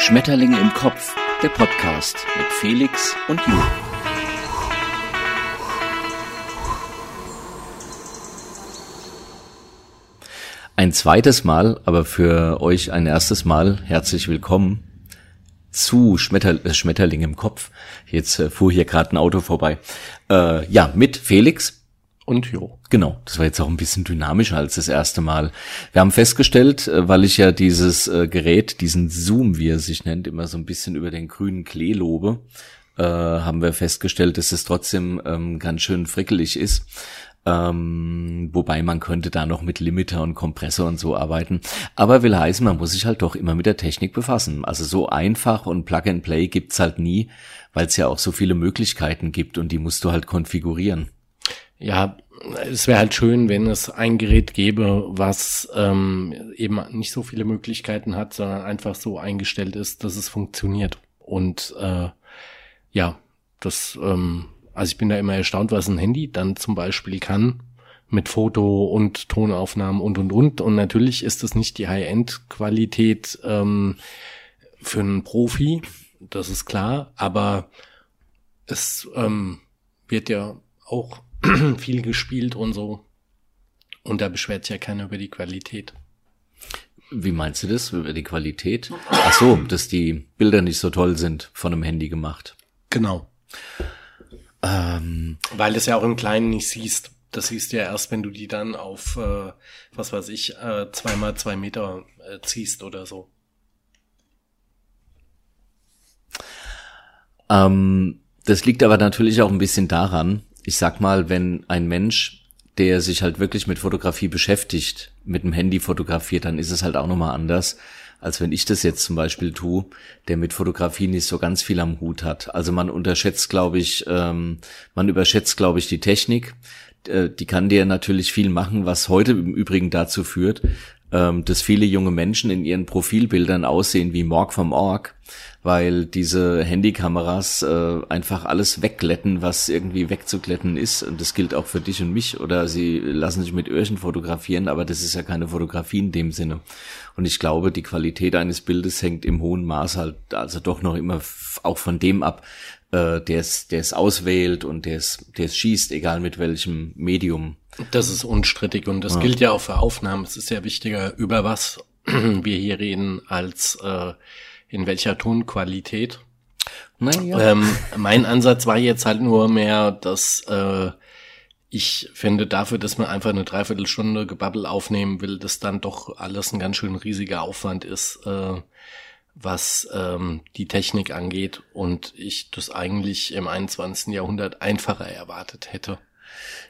Schmetterling im Kopf, der Podcast mit Felix und Ju. Ein zweites Mal, aber für euch ein erstes Mal herzlich willkommen zu Schmetter äh, Schmetterling im Kopf. Jetzt äh, fuhr hier gerade ein Auto vorbei. Äh, ja, mit Felix und Jo. Genau, das war jetzt auch ein bisschen dynamischer als das erste Mal. Wir haben festgestellt, äh, weil ich ja dieses äh, Gerät, diesen Zoom, wie er sich nennt, immer so ein bisschen über den grünen Klee lobe, äh, haben wir festgestellt, dass es trotzdem ähm, ganz schön frickelig ist. Ähm, wobei man könnte da noch mit Limiter und Kompressor und so arbeiten. Aber will heißen, man muss sich halt doch immer mit der Technik befassen. Also so einfach und Plug and Play gibt's halt nie, weil es ja auch so viele Möglichkeiten gibt und die musst du halt konfigurieren ja, es wäre halt schön, wenn es ein Gerät gäbe, was ähm, eben nicht so viele Möglichkeiten hat, sondern einfach so eingestellt ist, dass es funktioniert. Und äh, ja, das, ähm, also ich bin da immer erstaunt, was ein Handy dann zum Beispiel kann mit Foto und Tonaufnahmen und und und. Und natürlich ist es nicht die High-End-Qualität ähm, für einen Profi, das ist klar, aber es ähm, wird ja auch viel gespielt und so. Und da beschwert sich ja keiner über die Qualität. Wie meinst du das, über die Qualität? Ach so, dass die Bilder nicht so toll sind von einem Handy gemacht. Genau. Ähm, Weil du es ja auch im Kleinen nicht siehst. Das siehst du ja erst, wenn du die dann auf, äh, was weiß ich, äh, zweimal zwei Meter äh, ziehst oder so. Ähm, das liegt aber natürlich auch ein bisschen daran, ich sag mal, wenn ein Mensch, der sich halt wirklich mit Fotografie beschäftigt, mit dem Handy fotografiert, dann ist es halt auch nochmal anders, als wenn ich das jetzt zum Beispiel tue, der mit Fotografie nicht so ganz viel am Hut hat. Also man unterschätzt, glaube ich, ähm, man überschätzt, glaube ich, die Technik. Äh, die kann dir natürlich viel machen, was heute im Übrigen dazu führt, ähm, dass viele junge Menschen in ihren Profilbildern aussehen wie Morg vom Org, weil diese Handykameras äh, einfach alles wegglätten, was irgendwie wegzuglätten ist. Und das gilt auch für dich und mich. Oder sie lassen sich mit Öhrchen fotografieren, aber das ist ja keine Fotografie in dem Sinne. Und ich glaube, die Qualität eines Bildes hängt im hohen Maß halt also doch noch immer auch von dem ab, äh, der es der es auswählt und der es der es schießt, egal mit welchem Medium. Das ist unstrittig und das ja. gilt ja auch für Aufnahmen. Es ist ja wichtiger, über was wir hier reden, als äh, in welcher Tonqualität. Naja. Ähm, mein Ansatz war jetzt halt nur mehr, dass äh, ich finde dafür, dass man einfach eine Dreiviertelstunde Gebabbel aufnehmen will, dass dann doch alles ein ganz schön riesiger Aufwand ist, äh, was ähm, die Technik angeht und ich das eigentlich im 21. Jahrhundert einfacher erwartet hätte.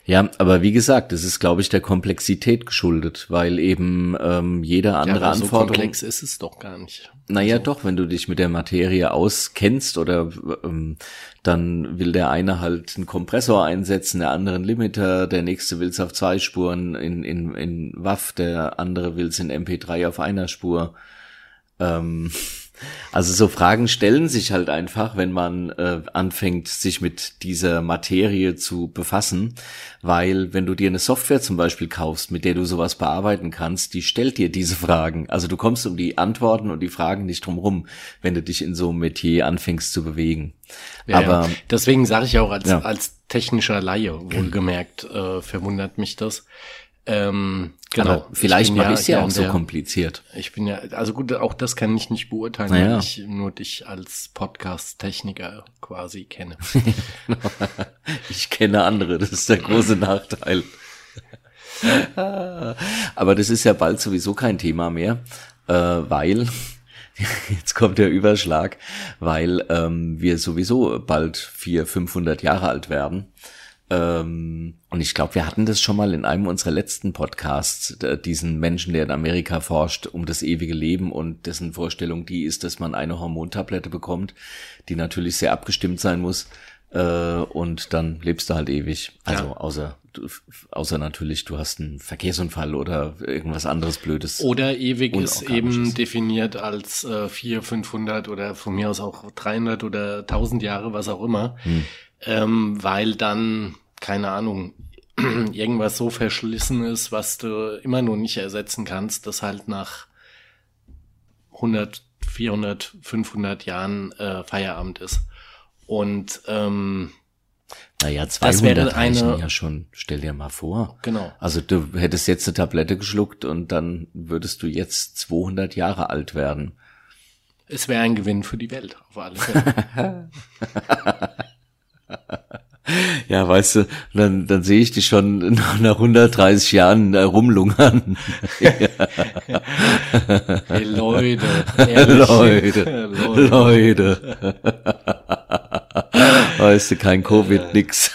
Ja, aber wie gesagt, es ist, glaube ich, der Komplexität geschuldet, weil eben ähm, jede andere ja, Anforderung. So komplex ist es doch gar nicht. Naja, also. doch, wenn du dich mit der Materie auskennst oder ähm, dann will der eine halt einen Kompressor einsetzen, der andere einen Limiter, der nächste will es auf zwei Spuren in, in, in WAV, der andere will es in MP3 auf einer Spur. Ähm, also so Fragen stellen sich halt einfach, wenn man äh, anfängt, sich mit dieser Materie zu befassen, weil wenn du dir eine Software zum Beispiel kaufst, mit der du sowas bearbeiten kannst, die stellt dir diese Fragen. Also du kommst um die Antworten und die Fragen nicht drum wenn du dich in so einem Metier anfängst zu bewegen. Ja, Aber ja. deswegen sage ich auch als, ja. als technischer Laie, wohlgemerkt, äh, verwundert mich das ähm, genau. Aber vielleicht mache ich es ja, ja auch so kompliziert. Ich bin ja, also gut, auch das kann ich nicht beurteilen, naja. weil ich nur dich als Podcast-Techniker quasi kenne. ich kenne andere, das ist der große Nachteil. Aber das ist ja bald sowieso kein Thema mehr, äh, weil jetzt kommt der Überschlag, weil ähm, wir sowieso bald vier, 500 Jahre alt werden. Ähm, und ich glaube, wir hatten das schon mal in einem unserer letzten Podcasts, diesen Menschen, der in Amerika forscht, um das ewige Leben und dessen Vorstellung die ist, dass man eine Hormontablette bekommt, die natürlich sehr abgestimmt sein muss. Äh, und dann lebst du halt ewig. Also ja. außer außer natürlich, du hast einen Verkehrsunfall oder irgendwas anderes Blödes. Oder ewig ist eben definiert als äh, 400, 500 oder von mir aus auch 300 oder 1000 Jahre, was auch immer. Hm ähm, weil dann, keine Ahnung, irgendwas so verschlissen ist, was du immer nur nicht ersetzen kannst, das halt nach 100, 400, 500 Jahren äh, Feierabend ist. Und ähm, naja, 200 reichen ja schon. Stell dir mal vor. Genau. Also du hättest jetzt eine Tablette geschluckt und dann würdest du jetzt 200 Jahre alt werden. Es wäre ein Gewinn für die Welt, auf alle Fälle. ja, weißt du, dann, dann sehe ich dich schon nach 130 Jahren äh, rumlungern. hey, Leute, Leute, Leute, Leute. weißt du, kein Covid, ja. nix.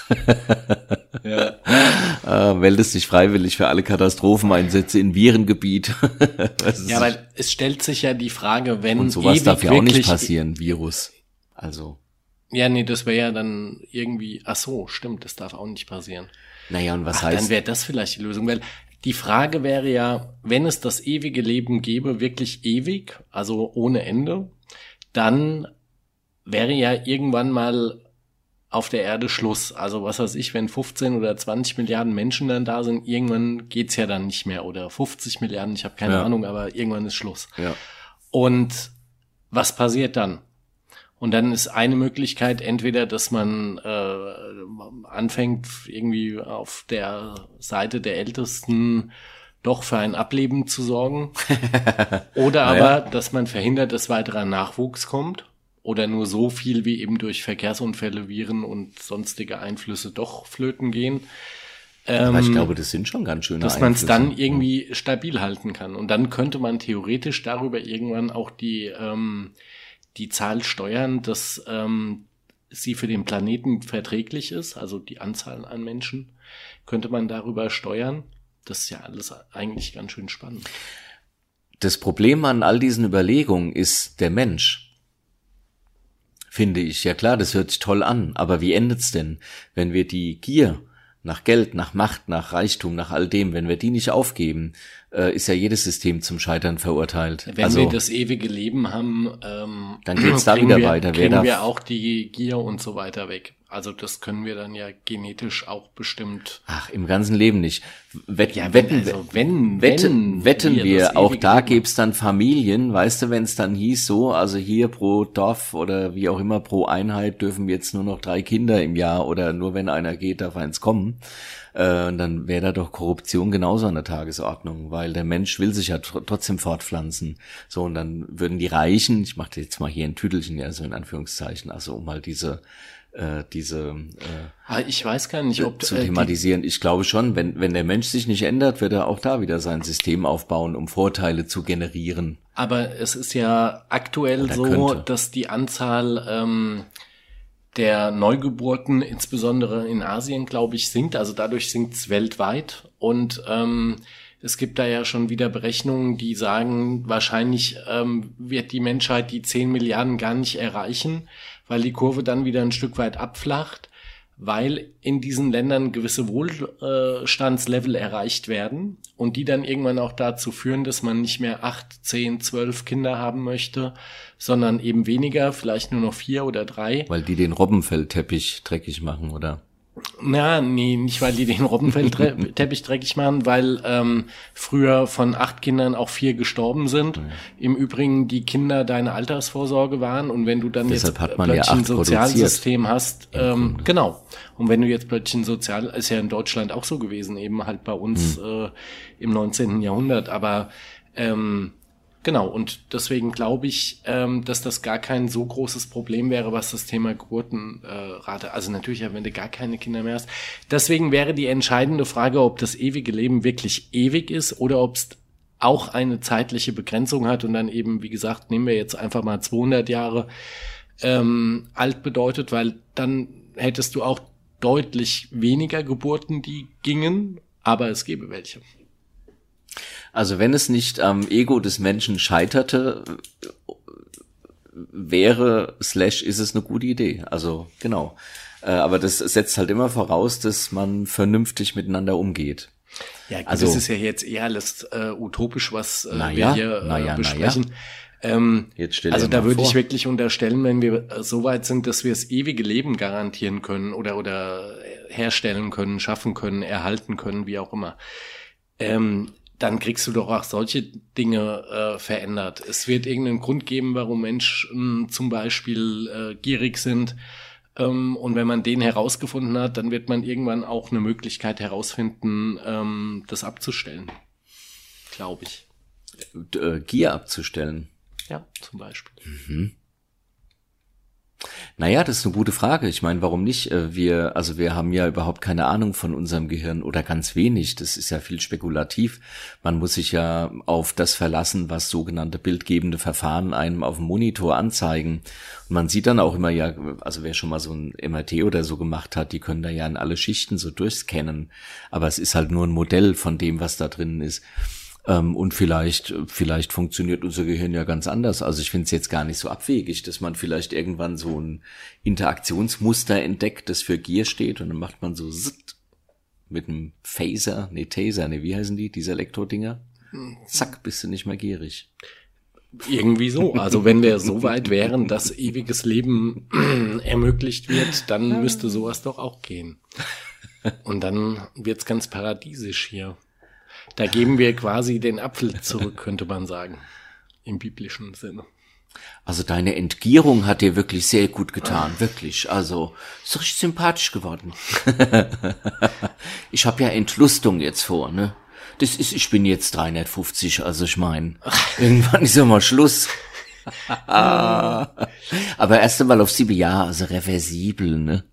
ja. Äh, meldest dich freiwillig für alle Katastropheneinsätze in Virengebiet. ja, weil es stellt sich ja die Frage, wenn Und sowas darf ja auch nicht passieren, Virus. Also. Ja, nee, das wäre ja dann irgendwie, ach so, stimmt, das darf auch nicht passieren. Naja, und was ach, heißt? Dann wäre das vielleicht die Lösung, weil die Frage wäre ja, wenn es das ewige Leben gäbe, wirklich ewig, also ohne Ende, dann wäre ja irgendwann mal auf der Erde Schluss. Also was weiß ich, wenn 15 oder 20 Milliarden Menschen dann da sind, irgendwann geht's ja dann nicht mehr. Oder 50 Milliarden, ich habe keine ja. Ahnung, aber irgendwann ist Schluss. Ja. Und was passiert dann? Und dann ist eine Möglichkeit entweder, dass man äh, anfängt, irgendwie auf der Seite der Ältesten doch für ein Ableben zu sorgen. Oder aber, ja. dass man verhindert, dass weiterer Nachwuchs kommt oder nur so viel wie eben durch Verkehrsunfälle, Viren und sonstige Einflüsse doch flöten gehen. Ähm, ich glaube, das sind schon ganz schöne Dass man es dann irgendwie stabil halten kann. Und dann könnte man theoretisch darüber irgendwann auch die, ähm, die Zahl steuern, dass ähm, sie für den Planeten verträglich ist, also die Anzahl an Menschen, könnte man darüber steuern. Das ist ja alles eigentlich ganz schön spannend. Das Problem an all diesen Überlegungen ist der Mensch finde ich. Ja klar, das hört sich toll an, aber wie endet's denn, wenn wir die Gier nach Geld, nach Macht, nach Reichtum, nach all dem, wenn wir die nicht aufgeben, äh, ist ja jedes System zum Scheitern verurteilt. Wenn also, wir das ewige Leben haben, ähm, dann geht's da wieder wir, weiter. Kriegen wir auch die Gier und so weiter weg. Also das können wir dann ja genetisch auch bestimmt. Ach, im ganzen Leben nicht. Wett, ja, wetten, also wenn, wetten, wetten wir, wir auch da gibt's dann Familien, weißt du, wenn es dann hieß so, also hier pro Dorf oder wie auch immer pro Einheit dürfen jetzt nur noch drei Kinder im Jahr oder nur wenn einer geht, darf eins kommen. Äh, und dann wäre da doch Korruption genauso an der Tagesordnung, weil der Mensch will sich ja tr trotzdem fortpflanzen. So, und dann würden die Reichen, ich mache jetzt mal hier ein Tüdelchen, ja so in Anführungszeichen, also um mal diese äh, diese äh, ah, ich weiß gar nicht, ob zu äh, thematisieren. Ich glaube schon, wenn wenn der Mensch sich nicht ändert, wird er auch da wieder sein System aufbauen, um Vorteile zu generieren. Aber es ist ja aktuell so, könnte. dass die Anzahl ähm, der Neugeburten, insbesondere in Asien, glaube ich, sinkt. Also dadurch sinkt es weltweit und ähm, es gibt da ja schon wieder Berechnungen, die sagen, wahrscheinlich ähm, wird die Menschheit die 10 Milliarden gar nicht erreichen, weil die Kurve dann wieder ein Stück weit abflacht, weil in diesen Ländern gewisse Wohlstandslevel erreicht werden und die dann irgendwann auch dazu führen, dass man nicht mehr acht, zehn, zwölf Kinder haben möchte, sondern eben weniger, vielleicht nur noch vier oder drei. Weil die den Robbenfellteppich dreckig machen, oder? Na, nee, nicht weil die den Robbenfellteppich dreckig machen, weil ähm, früher von acht Kindern auch vier gestorben sind. Ja. Im Übrigen die Kinder deine Altersvorsorge waren und wenn du dann Deshalb jetzt plötzlich ja ein Sozialsystem hast, ähm, genau. Und wenn du jetzt plötzlich ein Sozial, ist ja in Deutschland auch so gewesen, eben halt bei uns hm. äh, im 19. Jahrhundert, aber ähm, Genau, und deswegen glaube ich, ähm, dass das gar kein so großes Problem wäre, was das Thema Geburtenrate, äh, also natürlich, wenn du gar keine Kinder mehr hast. Deswegen wäre die entscheidende Frage, ob das ewige Leben wirklich ewig ist oder ob es auch eine zeitliche Begrenzung hat und dann eben, wie gesagt, nehmen wir jetzt einfach mal 200 Jahre ähm, alt bedeutet, weil dann hättest du auch deutlich weniger Geburten, die gingen, aber es gäbe welche. Also wenn es nicht am Ego des Menschen scheiterte, wäre slash ist es eine gute Idee. Also genau. Äh, aber das setzt halt immer voraus, dass man vernünftig miteinander umgeht. Ja, gut, also das ist ja jetzt eher alles äh, utopisch, was äh, wir hier äh, naja, besprechen. Naja. Ähm, also da würde ich wirklich unterstellen, wenn wir so weit sind, dass wir das ewige Leben garantieren können oder oder herstellen können, schaffen können, erhalten können, wie auch immer. Ähm, dann kriegst du doch auch solche Dinge äh, verändert. Es wird irgendeinen Grund geben, warum Menschen zum Beispiel äh, gierig sind. Ähm, und wenn man den herausgefunden hat, dann wird man irgendwann auch eine Möglichkeit herausfinden, ähm, das abzustellen. Glaube ich. Äh, Gier abzustellen. Ja, zum Beispiel. Mhm. Naja, das ist eine gute Frage. Ich meine, warum nicht? Äh, wir, also wir haben ja überhaupt keine Ahnung von unserem Gehirn oder ganz wenig. Das ist ja viel spekulativ. Man muss sich ja auf das verlassen, was sogenannte bildgebende Verfahren einem auf dem Monitor anzeigen. Und man sieht dann auch immer ja, also wer schon mal so ein MRT oder so gemacht hat, die können da ja in alle Schichten so durchscannen. Aber es ist halt nur ein Modell von dem, was da drinnen ist. Ähm, und vielleicht, vielleicht funktioniert unser Gehirn ja ganz anders. Also ich finde es jetzt gar nicht so abwegig, dass man vielleicht irgendwann so ein Interaktionsmuster entdeckt, das für Gier steht und dann macht man so zitt mit einem Phaser, nee, Taser, nee, wie heißen die, diese Elektrodinger? Zack, bist du nicht mehr gierig. Irgendwie so. Also wenn wir so weit wären, dass ewiges Leben ermöglicht wird, dann müsste sowas doch auch gehen. Und dann wird's ganz paradiesisch hier. Da geben wir quasi den Apfel zurück, könnte man sagen. Im biblischen Sinne. Also deine Entgierung hat dir wirklich sehr gut getan, wirklich. Also ist richtig sympathisch geworden. ich habe ja Entlustung jetzt vor, ne? Das ist, ich bin jetzt 350, also ich meine, irgendwann ist ja mal Schluss. Aber erst einmal auf sieben Jahre, also reversibel, ne?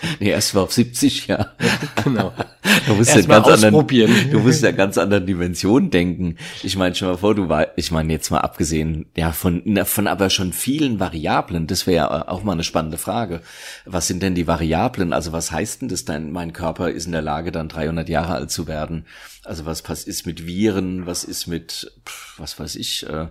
Nee, erst mal auf 70 Jahre. Genau. Du musst ja ganz anderen, du musst ja ganz anderen Dimensionen denken. Ich meine, schon mal vor, du war, ich meine jetzt mal abgesehen, ja, von, von aber schon vielen Variablen, das wäre ja auch mal eine spannende Frage. Was sind denn die Variablen? Also was heißt denn das denn, mein Körper ist in der Lage, dann 300 Jahre alt zu werden? Also was ist mit Viren? Was ist mit, was weiß ich, äh,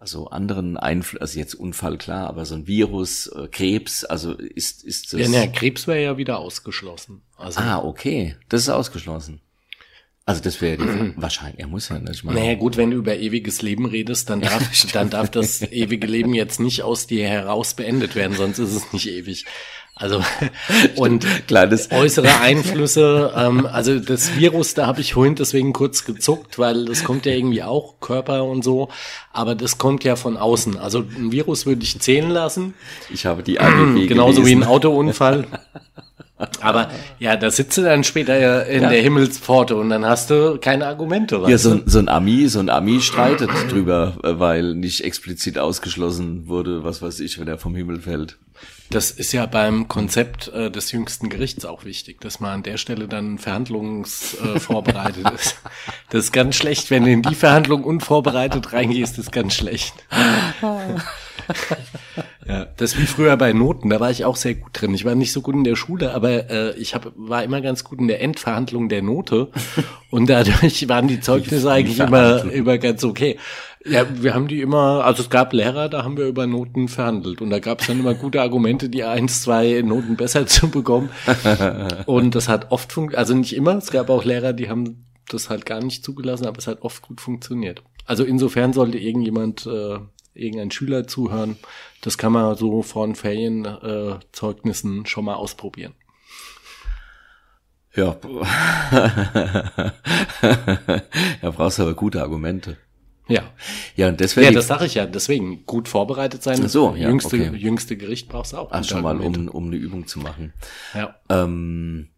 also anderen Einfluss, also jetzt Unfall klar, aber so ein Virus, äh, Krebs, also ist ist das. Ja, ne, Krebs wäre ja wieder ausgeschlossen. Also ah, okay, das ist ausgeschlossen. Also das wäre wahrscheinlich, er muss ja nicht mal. Naja gut, wenn du über ewiges Leben redest, dann darf, dann darf das ewige Leben jetzt nicht aus dir heraus beendet werden, sonst ist es nicht ewig. Also und Kleines. äußere Einflüsse, ähm, also das Virus, da habe ich vorhin deswegen kurz gezuckt, weil das kommt ja irgendwie auch, Körper und so, aber das kommt ja von außen. Also ein Virus würde ich zählen lassen. Ich habe die AGB Genauso gelesen. wie ein Autounfall. Aber ja, da sitzt du dann später in ja. der Himmelspforte und dann hast du keine Argumente. Ja, so, so ein Ami, so ein Ami streitet drüber, weil nicht explizit ausgeschlossen wurde, was weiß ich, wenn er vom Himmel fällt. Das ist ja beim Konzept äh, des jüngsten Gerichts auch wichtig, dass man an der Stelle dann verhandlungsvorbereitet äh, ist. Das ist ganz schlecht, wenn du in die Verhandlung unvorbereitet reingehst, ist ganz schlecht. Ja, das wie früher bei Noten, da war ich auch sehr gut drin. Ich war nicht so gut in der Schule, aber äh, ich hab, war immer ganz gut in der Endverhandlung der Note und dadurch waren die Zeugnisse eigentlich immer, immer ganz okay. Ja, wir haben die immer, also es gab Lehrer, da haben wir über Noten verhandelt und da gab es dann immer gute Argumente, die eins, zwei Noten besser zu bekommen. Und das hat oft funktioniert, also nicht immer, es gab auch Lehrer, die haben das halt gar nicht zugelassen, aber es hat oft gut funktioniert. Also insofern sollte irgendjemand, äh, irgendein Schüler zuhören, das kann man so von Ferienzeugnissen äh, schon mal ausprobieren. Ja, da brauchst du aber gute Argumente. Ja. Ja, und deswegen. Ja, das sage ich ja. Deswegen gut vorbereitet sein. So, ja, jüngste, okay. jüngste Gericht brauchst du auch. Ach, schon mal, um, um eine Übung zu machen. Ja. Ähm,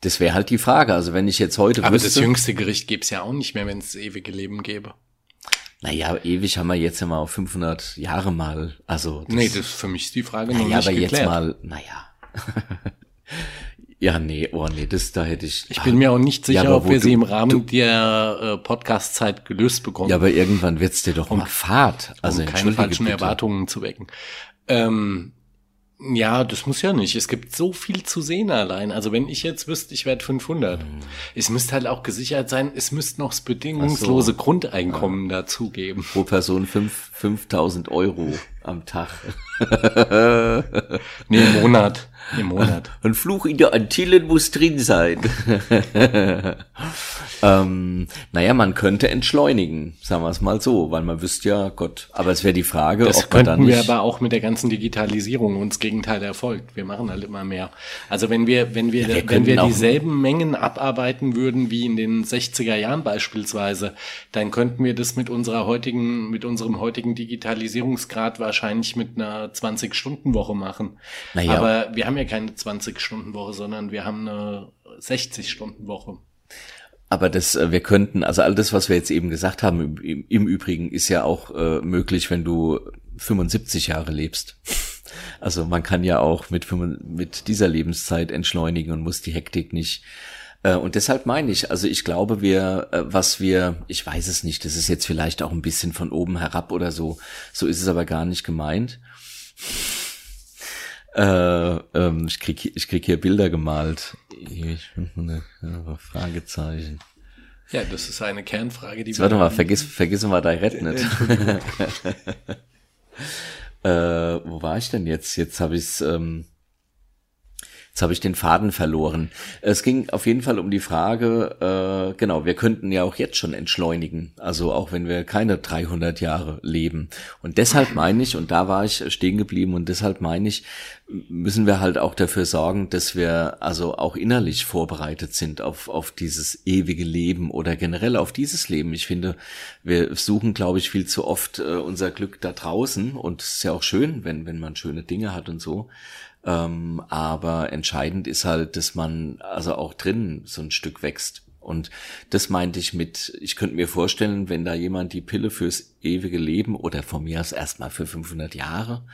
das wäre halt die Frage. Also wenn ich jetzt heute Aber wüsste, das jüngste Gericht gäbe es ja auch nicht mehr, wenn es ewige Leben gäbe. Naja, ewig haben wir jetzt ja mal auf 500 Jahre mal. Also das, nee, das für mich ist die Frage noch naja, nicht aber geklärt. jetzt mal, naja. Ja, nee, oh nee, das da hätte ich. Ich bin mir auch nicht sicher, ja, ob wir du, sie im Rahmen du, der äh, Podcast-Zeit gelöst bekommen. Ja, aber irgendwann wird's dir doch um, mal Fahrt. Also um keine falschen bitte. Erwartungen zu wecken. Ähm, ja, das muss ja nicht. Es gibt so viel zu sehen allein. Also wenn ich jetzt wüsste, ich werde 500. Hm. Es müsste halt auch gesichert sein, es müsste noch das bedingungslose so. Grundeinkommen ja. dazugeben. Pro Person 5, 5000 Euro am Tag. nee, im Monat. Im Monat. Ein Fluch in der Antillen muss drin sein. Ähm, naja, man könnte entschleunigen, sagen wir es mal so, weil man wüsste ja, Gott, aber es wäre die Frage, das ob man dann könnten nicht... wir aber auch mit der ganzen Digitalisierung uns Gegenteil erfolgt. Wir machen halt immer mehr. Also wenn wir, wenn wir, Ja, wir wenn könnten wir dieselben Mengen abarbeiten würden wie in den 60er Jahren beispielsweise, dann könnten wir das mit unserer heutigen, mit unserem heutigen Digitalisierungsgrad wahrscheinlich mit einer 20-Stunden-Woche machen. Naja. Aber wir haben ja keine 20-Stunden-Woche, sondern wir haben eine 60-Stunden-Woche. Aber das, äh, wir könnten, also all das, was wir jetzt eben gesagt haben, im, im, Übrigen ist ja auch äh, möglich, wenn du 75 Jahre lebst. Also man kann ja auch mit, 5 mit dieser Lebenszeit entschleunigen und muss die Hektik nicht. Äh, und deshalb meine ich, also ich glaube, wir, äh, was wir, ich weiß es nicht, das ist jetzt vielleicht auch ein bisschen von oben herab oder so, so ist es aber gar nicht gemeint. Äh, ähm, ich krieg, hier- ich krieg hier Bilder gemalt. Ich, Fragezeichen. Ja, das ist eine Kernfrage, die Jetzt warte mal, vergiss, vergiss mal direkt nicht. äh, wo war ich denn jetzt? Jetzt habe ich's, ähm, jetzt habe ich den Faden verloren. Es ging auf jeden Fall um die Frage, äh, genau, wir könnten ja auch jetzt schon entschleunigen, also auch wenn wir keine 300 Jahre leben. Und deshalb meine ich, und da war ich stehen geblieben, und deshalb meine ich, müssen wir halt auch dafür sorgen, dass wir also auch innerlich vorbereitet sind auf, auf dieses ewige Leben oder generell auf dieses Leben. Ich finde, wir suchen, glaube ich, viel zu oft äh, unser Glück da draußen und es ist ja auch schön, wenn, wenn man schöne Dinge hat und so. Ähm, aber entscheidend ist halt, dass man also auch drinnen so ein Stück wächst. Und das meinte ich mit, ich könnte mir vorstellen, wenn da jemand die Pille fürs ewige Leben oder von mir aus erstmal für 500 Jahre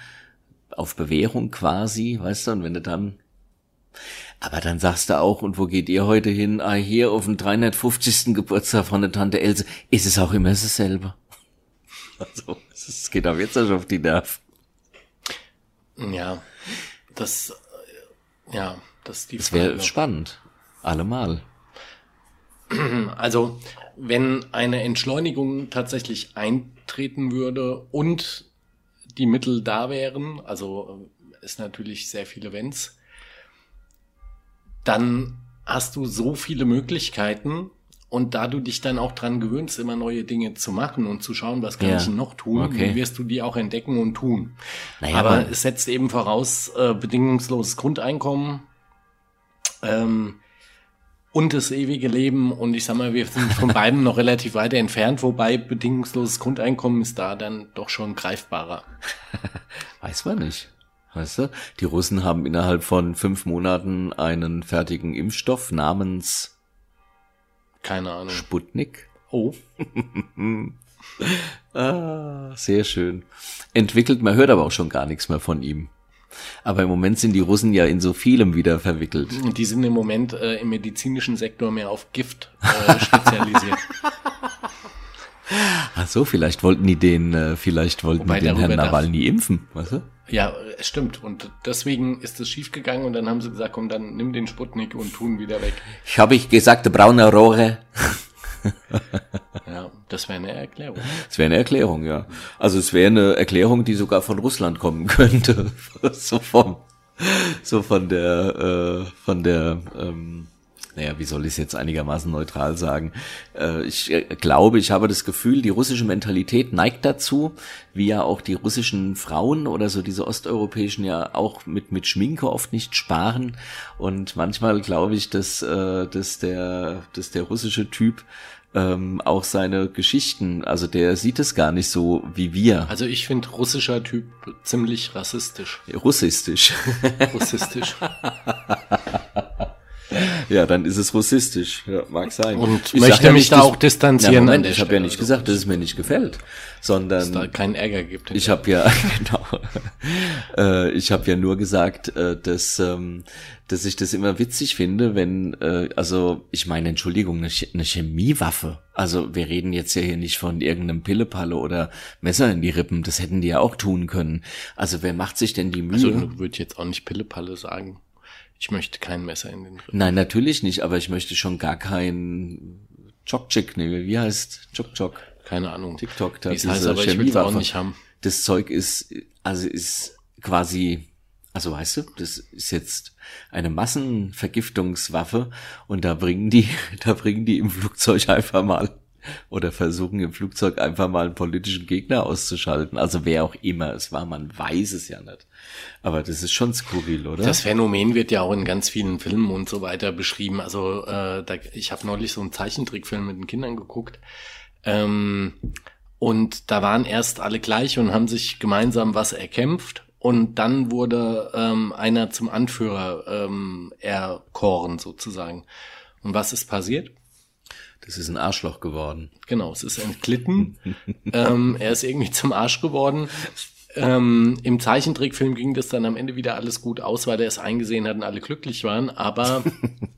auf Bewährung quasi, weißt du, und wenn du dann, aber dann sagst du auch, und wo geht ihr heute hin? Ah, hier auf den 350. Geburtstag von der Tante Else, ist es auch immer dasselbe. Also, es geht auch jetzt schon auf die Nerven. Ja, das, ja, das die Das wäre spannend. Allemal. Also, wenn eine Entschleunigung tatsächlich eintreten würde und die Mittel da wären, also äh, ist natürlich sehr viele Wenns, dann hast du so viele Möglichkeiten und da du dich dann auch dran gewöhnst, immer neue Dinge zu machen und zu schauen, was kann Ja. ich noch tun, Okay. wirst du die auch entdecken und tun. Naja, Aber aber- es setzt eben voraus äh, bedingungsloses Grundeinkommen ähm, und das ewige Leben. Und ich sag mal, wir sind von beiden noch relativ weit entfernt, wobei bedingungsloses Grundeinkommen ist da dann doch schon greifbarer. Weiß man nicht. Weißt du, die Russen haben innerhalb von fünf Monaten einen fertigen Impfstoff namens Keine Ahnung. Sputnik. Oh, Ah, sehr schön. Entwickelt, man hört aber auch schon gar nichts mehr von ihm. Aber im Moment sind die Russen ja in so vielem wieder verwickelt. und die sind im Moment äh, im medizinischen Sektor mehr auf Gift äh, spezialisiert. Ach so, vielleicht wollten die den, äh, vielleicht wollten Wobei die den Herrn Nawalny impfen, weißt du? ja, es stimmt. Und deswegen ist es schiefgegangen und dann haben sie gesagt, komm, dann nimm den Sputnik und tun wieder weg. Ich habe ich gesagt, braune Rohre. Ja, das wäre eine Erklärung. Das wäre eine Erklärung, ja. Also es wäre eine Erklärung, die sogar von Russland kommen könnte. so vom, so von der, äh, von der, ähm, naja, wie soll ich es jetzt einigermaßen neutral sagen? Äh, ich äh, glaube, ich habe das Gefühl, die russische Mentalität neigt dazu, wie ja auch die russischen Frauen oder so diese osteuropäischen ja auch mit, mit Schminke oft nicht sparen. Und manchmal glaube ich, dass, äh, dass, der, dass der russische Typ ähm, auch seine Geschichten, also der sieht es gar nicht so wie wir. Also ich finde russischer Typ ziemlich rassistisch. Russistisch. Russistisch. ja, dann ist es russistisch. Ja, mag sein. Und Ich möchte ja mich da auch distanzieren Moment, der ich habe ja nicht gesagt, dass es mir nicht gefällt, sondern Dass da keinen Ärger gibt. Ich habe ja genau, äh, ich habe ja nur gesagt, äh, dass ähm, dass ich das immer witzig finde, wenn äh, also ich meine Entschuldigung eine, Ch- eine Chemiewaffe. Also wir reden jetzt ja hier nicht von irgendeinem Pillepalle oder Messer in die Rippen. Das hätten die ja auch tun können. Also wer macht sich denn die Mühe? also würde ich jetzt auch nicht Pillepalle sagen. Ich möchte kein Messer in den Rippen. Nein, natürlich nicht. Aber ich möchte schon gar kein Chok-Chick nehmen. Wie heißt Chok-Chok? Keine Ahnung. TikTok da diese heißt, aber ich will es auch nicht haben. das Zeug ist, also ist quasi Also weißt du, das ist jetzt eine Massenvergiftungswaffe und da bringen die, da bringen die im Flugzeug einfach mal oder versuchen im Flugzeug einfach mal einen politischen Gegner auszuschalten. Also wer auch immer es war, man weiß es ja nicht. Aber das ist schon skurril, oder? Das Phänomen wird ja auch in ganz vielen Filmen und so weiter beschrieben. Also äh, da, ich habe neulich so einen Zeichentrickfilm mit den Kindern geguckt. Ähm, und da waren erst alle gleich und haben sich gemeinsam was erkämpft. Und dann wurde ähm, einer zum Anführer ähm, erkoren sozusagen. Und was ist passiert? Das ist ein Arschloch geworden. Genau, es ist entglitten. ähm, er ist irgendwie zum Arsch geworden. Ähm, Im Zeichentrickfilm ging das dann am Ende wieder alles gut aus, weil er es eingesehen hat und alle glücklich waren. Aber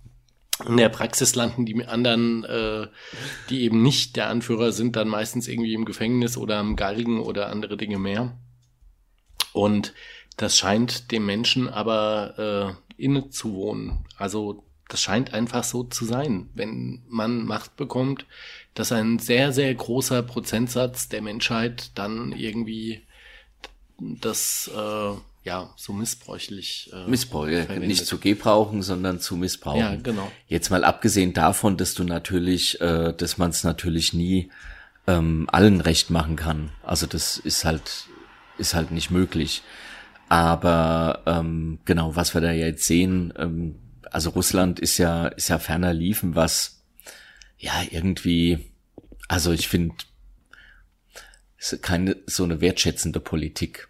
in der Praxis landen die anderen, äh, die eben nicht der Anführer sind, dann meistens irgendwie im Gefängnis oder am Galgen oder andere Dinge mehr. Und das scheint dem Menschen aber äh, inne zu wohnen. Also das scheint einfach so zu sein. Wenn man Macht bekommt, dass ein sehr, sehr großer Prozentsatz der Menschheit dann irgendwie das äh, ja so missbräuchlich äh, Missbrauch, ja, nicht zu gebrauchen, sondern zu missbrauchen. Ja, genau. Jetzt mal abgesehen davon, dass du natürlich, äh, dass man es natürlich nie ähm, allen recht machen kann. Also das ist halt ist halt nicht möglich. Aber ähm, genau, was wir da jetzt sehen, ähm, also Russland ist ja, ist ja ferner liefen, was ja irgendwie, also ich finde, keine so eine wertschätzende Politik,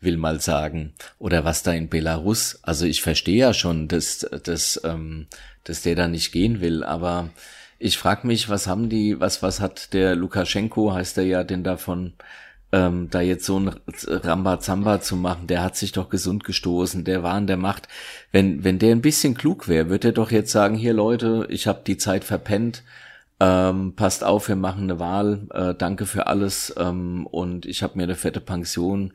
will mal sagen. Oder was da in Belarus, also ich verstehe ja schon, dass, dass, ähm, dass der da nicht gehen will, aber ich frage mich, was haben die, was, was hat der Lukaschenko, heißt er ja, denn davon ähm, da jetzt so ein Rambazamba zu machen, der hat sich doch gesund gestoßen, der war an der Macht. Wenn, wenn der ein bisschen klug wäre, würde er doch jetzt sagen, hier Leute, ich habe die Zeit verpennt, ähm, passt auf, wir machen eine Wahl, äh, danke für alles ähm, und ich habe mir eine fette Pension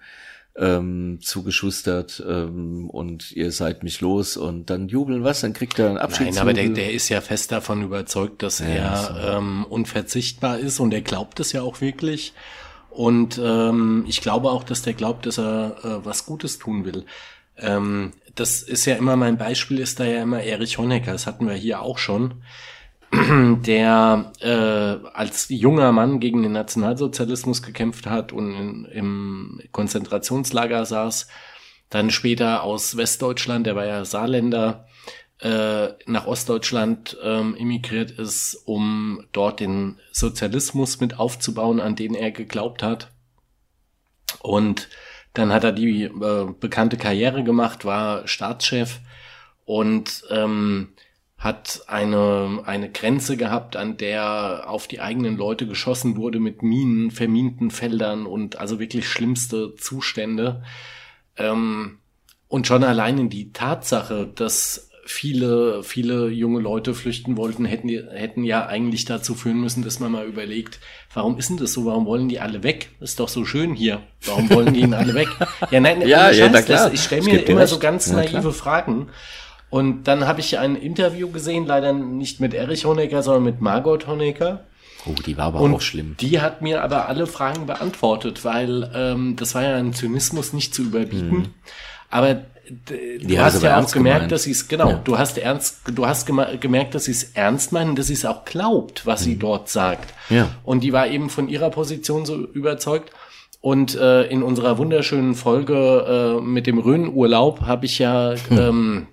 ähm, zugeschustert ähm, und ihr seid mich los und dann jubeln was, dann kriegt er einen Abschied. Nein, aber der, der ist ja fest davon überzeugt, dass ja, er so. ähm, unverzichtbar ist und er glaubt es ja auch wirklich. Und ähm, ich glaube auch, dass der glaubt, dass er äh, was Gutes tun will. Ähm, das ist ja immer mein Beispiel, ist da ja immer Erich Honecker, das hatten wir hier auch schon, der äh, als junger Mann gegen den Nationalsozialismus gekämpft hat und in, im Konzentrationslager saß, dann später aus Westdeutschland, der war ja Saarländer, äh, nach Ostdeutschland ähm, emigriert ist, um dort den Sozialismus mit aufzubauen, an den er geglaubt hat. Und dann hat er die äh, bekannte Karriere gemacht, war Staatschef und ähm, hat eine, eine Grenze gehabt, an der auf die eigenen Leute geschossen wurde mit Minen, verminten Feldern und also wirklich schlimmste Zustände. Ähm, und schon allein in die Tatsache, dass viele, viele junge Leute flüchten wollten, hätten, hätten ja eigentlich dazu führen müssen, dass man mal überlegt, warum ist denn das so? Warum wollen die alle weg? Ist doch so schön hier. Warum wollen die ihn alle weg? Ja, nein, ja, ja, na klar. Das, ich stelle mir immer so ganz naive Fragen. Und dann habe ich ein Interview gesehen, leider nicht mit Erich Honecker, sondern mit Margot Honecker. Oh, die war aber und auch schlimm. Die hat mir aber alle Fragen beantwortet, weil ähm, das war ja ein Zynismus nicht zu überbieten. Hm. Aber du hast ja auch gemerkt, gemeint. dass sie es, genau, ja. du hast ernst, du hast gemerkt, dass sie es ernst meinen, dass sie es auch glaubt, was mhm. sie dort sagt. Ja. Und die war eben von ihrer Position so überzeugt. Und äh, in unserer wunderschönen Folge äh, mit dem Rhönurlaub habe ich ja hm. ähm,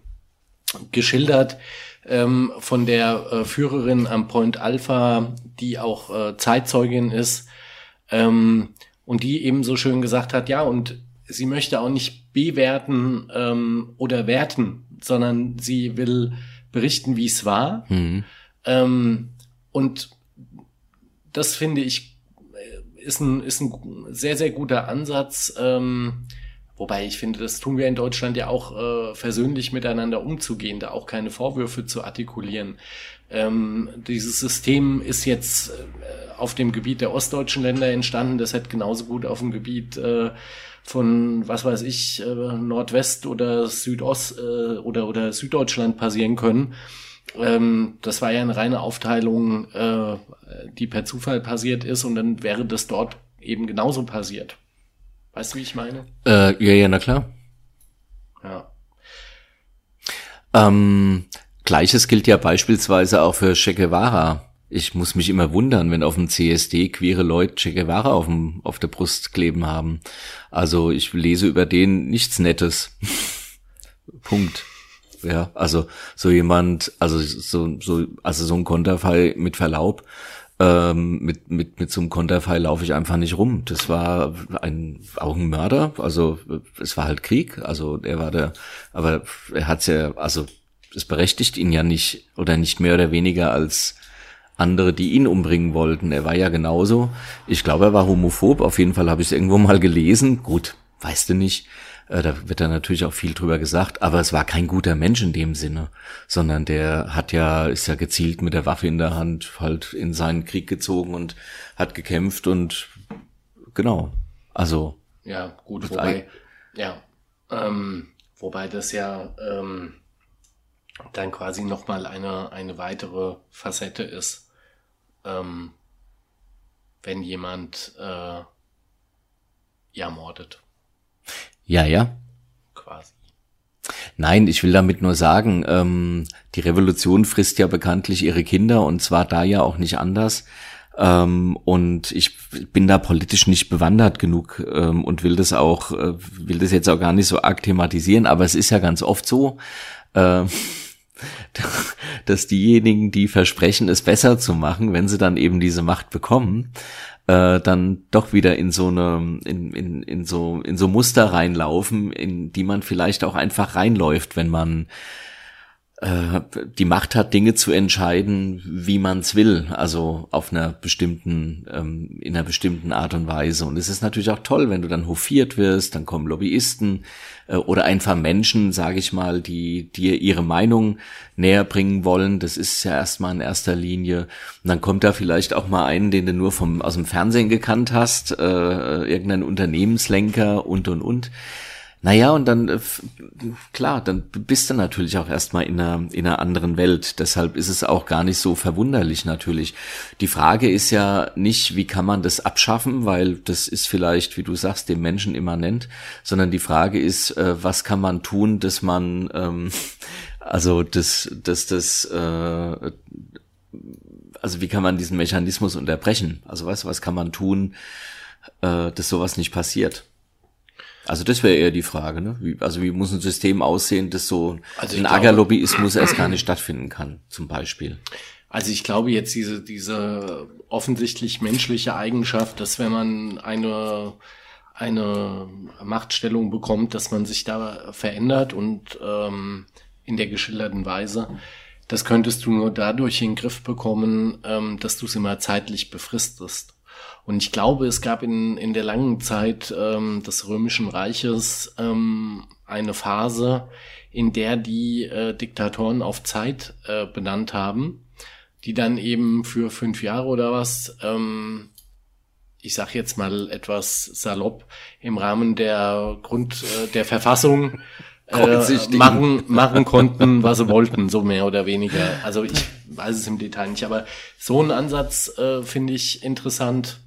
geschildert ähm, von der äh, Führerin am Point Alpha, die auch äh, Zeitzeugin ist ähm, und die eben so schön gesagt hat, ja, und sie möchte auch nicht bewerten ähm, oder werten, sondern sie will berichten, wie es war. Mhm. Ähm, und das finde ich äh, ist ein, ist ein sehr, sehr guter Ansatz. Ähm, wobei ich finde, das tun wir in Deutschland ja auch äh, versöhnlich miteinander umzugehen, da auch keine Vorwürfe zu artikulieren. Ähm, dieses System ist jetzt äh, auf dem Gebiet der ostdeutschen Länder entstanden. Das hätte genauso gut auf dem Gebiet äh, von, was weiß ich, äh, Nordwest oder Südost äh, oder, oder Süddeutschland passieren können. Ähm, das war ja eine reine Aufteilung, äh, die per Zufall passiert ist und dann wäre das dort eben genauso passiert. Weißt du, wie ich meine? Äh, ja, ja, na klar. Ja. Ähm, Gleiches gilt ja beispielsweise auch für Che Guevara. Ich muss mich immer wundern, wenn auf dem CSD queere Leute Che Guevara auf, dem, auf der Brust kleben haben. Also ich lese über den nichts Nettes. Punkt. Ja, also so jemand, also so, so, also so ein Konterfei mit Verlaub, ähm, mit, mit, mit so einem Konterfei laufe ich einfach nicht rum. Das war ein, auch ein Mörder, also es war halt Krieg, also er war der, aber er hat's ja, also es berechtigt ihn ja nicht oder nicht mehr oder weniger als andere, die ihn umbringen wollten. Er war ja genauso. Ich glaube, er war homophob. Auf jeden Fall habe ich es irgendwo mal gelesen. Gut, weißt du nicht. Äh, da wird dann natürlich auch viel drüber gesagt, aber es war kein guter Mensch in dem Sinne, sondern der hat ja, ist ja gezielt mit der Waffe in der Hand halt in seinen Krieg gezogen und hat gekämpft und genau. Also. Ja, gut, wobei, ja, ähm, wobei das ja ähm, dann quasi nochmal eine, eine weitere Facette ist, ähm, wenn jemand äh, ja mordet. Ja, ja. Quasi. Nein, ich will damit nur sagen, ähm, die Revolution frisst ja bekanntlich ihre Kinder und zwar da ja auch nicht anders. Ähm, und ich bin da politisch nicht bewandert genug ähm, und will das auch, äh, will das jetzt auch gar nicht so arg thematisieren, aber es ist ja ganz oft so, äh, dass diejenigen, die versprechen, es besser zu machen, wenn sie dann eben diese Macht bekommen, äh, dann doch wieder in so eine, in, in, in so, in so Muster reinlaufen, in die man vielleicht auch einfach reinläuft, wenn man äh, die Macht hat, Dinge zu entscheiden, wie man es will, also auf einer bestimmten, ähm, in einer bestimmten Art und Weise. Und es ist natürlich auch toll, wenn du dann hofiert wirst, dann kommen Lobbyisten äh, oder einfach Menschen, sage ich mal, die dir ihre Meinung näher bringen wollen. Das ist ja erstmal in erster Linie. Und dann kommt da vielleicht auch mal einen, den du nur vom aus dem Fernsehen gekannt hast, äh, irgendein Unternehmenslenker und und und. Naja, und dann, äh, klar, dann bist du natürlich auch erstmal in einer, in einer anderen Welt. Deshalb ist es auch gar nicht so verwunderlich natürlich. Die Frage ist ja nicht, wie kann man das abschaffen, weil das ist vielleicht, wie du sagst, dem Menschen immanent, sondern die Frage ist, äh, was kann man tun, dass man, ähm, also dass, dass das, äh, also wie kann man diesen Mechanismus unterbrechen? Also was, was kann man tun, äh, dass sowas nicht passiert? Also das wäre eher die Frage, ne? Wie, also wie muss ein System aussehen, das so also ein Agerlobbyismus erst gar nicht stattfinden kann, zum Beispiel. Also ich glaube jetzt diese, diese offensichtlich menschliche Eigenschaft, dass wenn man eine, eine Machtstellung bekommt, dass man sich da verändert und ähm, in der geschilderten Weise, das könntest du nur dadurch in den Griff bekommen, ähm, dass du es immer zeitlich befristest. Und ich glaube, es gab in, in der langen Zeit ähm, des Römischen Reiches ähm, eine Phase, in der die äh, Diktatoren auf Zeit äh, benannt haben, die dann eben für fünf Jahre oder was, ähm, ich sag jetzt mal etwas salopp, im Rahmen der Grund äh, der Verfassung äh, machen, machen konnten, was sie wollten, so mehr oder weniger. Also ich weiß es im Detail nicht, aber so ein Ansatz äh, finde ich interessant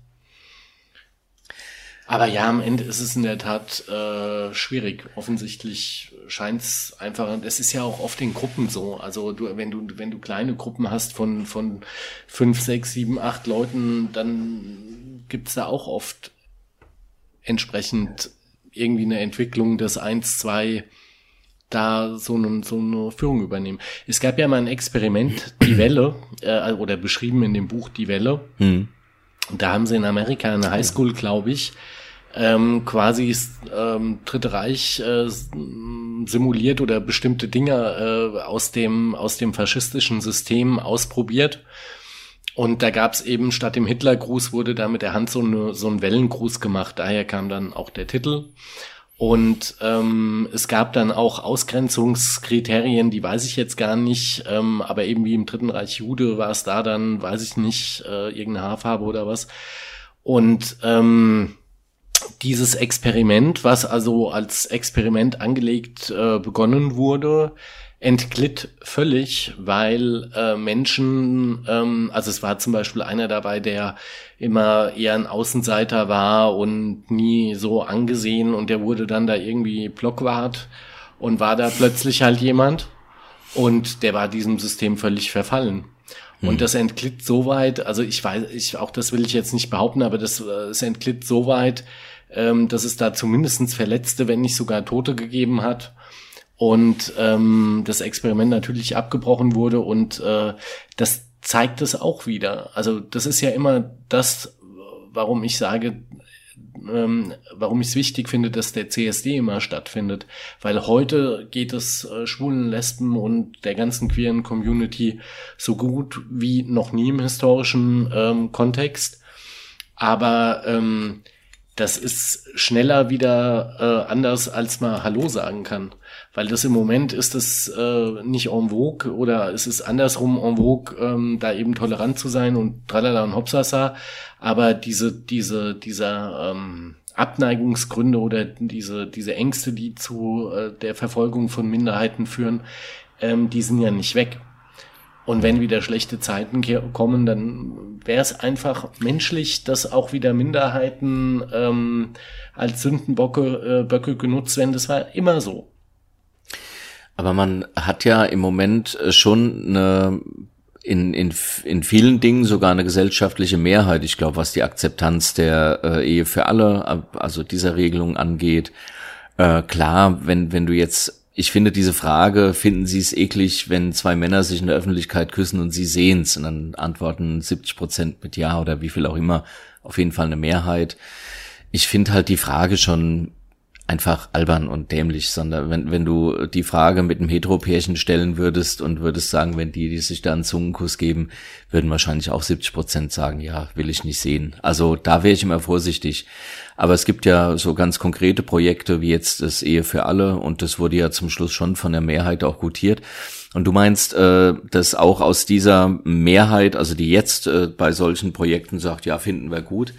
aber ja, am Ende ist es in der Tat äh, schwierig. Offensichtlich scheint es einfach, es ist ja auch oft in Gruppen so. Also du, wenn du, wenn du kleine Gruppen hast von, von fünf, sechs, sieben, acht Leuten, dann gibt's da auch oft entsprechend irgendwie eine Entwicklung, dass eins, zwei da so eine, so eine Führung übernehmen. Es gab ja mal ein Experiment, die Welle, äh, oder beschrieben in dem Buch Die Welle. Hm. Da haben sie in Amerika eine Highschool, glaube ich, ähm, quasi ähm, Dritte Reich äh, simuliert oder bestimmte Dinge äh, aus dem aus dem faschistischen System ausprobiert. Und da gab's eben statt dem Hitlergruß wurde da mit der Hand so, eine, so ein Wellengruß gemacht. Daher kam dann auch der Titel. Und ähm, es gab dann auch Ausgrenzungskriterien, die weiß ich jetzt gar nicht, ähm, aber eben wie im Dritten Reich Jude war es da dann, weiß ich nicht, äh, irgendeine Haarfarbe oder was. Und ähm, dieses Experiment, was also als Experiment angelegt äh, begonnen wurde, entglitt völlig, weil äh, Menschen, ähm, also es war zum Beispiel einer dabei, der immer eher ein Außenseiter war und nie so angesehen und der wurde dann da irgendwie Blockwart und war da plötzlich halt jemand. Und der war diesem System völlig verfallen. Und hm. das entglitt so weit, also ich weiß, ich, auch das will ich jetzt nicht behaupten, aber das, äh, es entglitt so weit, ähm, dass es da zumindestens Verletzte, wenn nicht sogar Tote gegeben hat. Und ähm, das Experiment natürlich abgebrochen wurde und äh, das zeigt es auch wieder. Also das ist ja immer das, warum ich sage, ähm, warum ich es wichtig finde, dass der CSD immer stattfindet. Weil heute geht es äh, Schwulen, Lesben und der ganzen queeren Community so gut wie noch nie im historischen ähm, Kontext. Aber ähm, das ist schneller wieder äh, anders, als man Hallo sagen kann. Weil das im Moment ist es äh, nicht en vogue oder es ist andersrum en vogue, ähm, da eben tolerant zu sein und tralala und hopsasa. Aber diese, diese, dieser ähm, Abneigungsgründe oder diese, diese Ängste, die zu äh, der Verfolgung von Minderheiten führen, ähm, die sind ja nicht weg. Und wenn wieder schlechte Zeiten kommen, dann wäre es einfach menschlich, dass auch wieder Minderheiten ähm, als Sündenböcke äh, Böcke genutzt werden. Das war immer so. Aber man hat ja im Moment äh, schon eine in, in, in vielen Dingen sogar eine gesellschaftliche Mehrheit, ich glaube, was die Akzeptanz der äh, Ehe für alle, also dieser Regelung angeht. Äh, klar, wenn, wenn du jetzt ich finde diese Frage, finden Sie es eklig, wenn zwei Männer sich in der Öffentlichkeit küssen und Sie sehen's? Und dann antworten 70 Prozent mit Ja oder wie viel auch immer. Auf jeden Fall eine Mehrheit. Ich finde halt die Frage schon einfach albern und dämlich, sondern wenn, wenn du die Frage mit einem Heteropärchen stellen würdest und würdest sagen, wenn die, die sich da einen Zungenkuss geben, würden wahrscheinlich auch 70 Prozent sagen, ja, will ich nicht sehen. Also da wäre ich immer vorsichtig. Aber es gibt ja so ganz konkrete Projekte wie jetzt das Ehe für alle und das wurde ja zum Schluss schon von der Mehrheit auch gutiert. Und du meinst, äh, dass auch aus dieser Mehrheit, also die jetzt äh, bei solchen Projekten sagt, ja, finden wir gut,